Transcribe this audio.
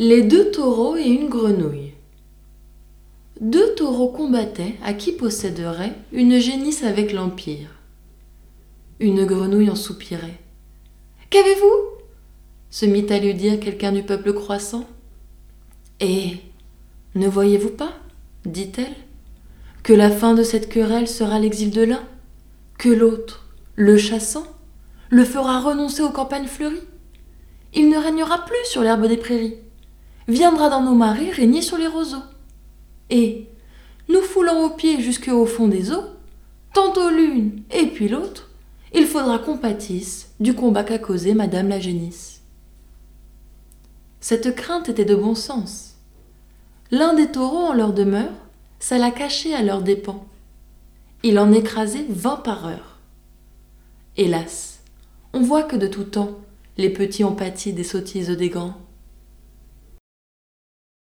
Les deux taureaux et une grenouille. Deux taureaux combattaient à qui posséderait une génisse avec l'Empire. Une grenouille en soupirait. Qu'avez-vous? se mit à lui dire quelqu'un du peuple croissant. Et ne voyez-vous pas, dit-elle, que la fin de cette querelle sera l'exil de l'un, que l'autre, le chassant, le fera renoncer aux campagnes fleuries? Il ne régnera plus sur l'herbe des prairies viendra dans nos marais régner sur les roseaux. Et, nous foulant aux pieds jusque au fond des eaux, tantôt l'une et puis l'autre, il faudra qu'on pâtisse du combat qu'a causé Madame la génisse. Cette crainte était de bon sens. L'un des taureaux en leur demeure s'alla cacher à leurs dépens. Il en écrasait vingt par heure. Hélas, on voit que de tout temps, les petits ont pâti des sottises des grands.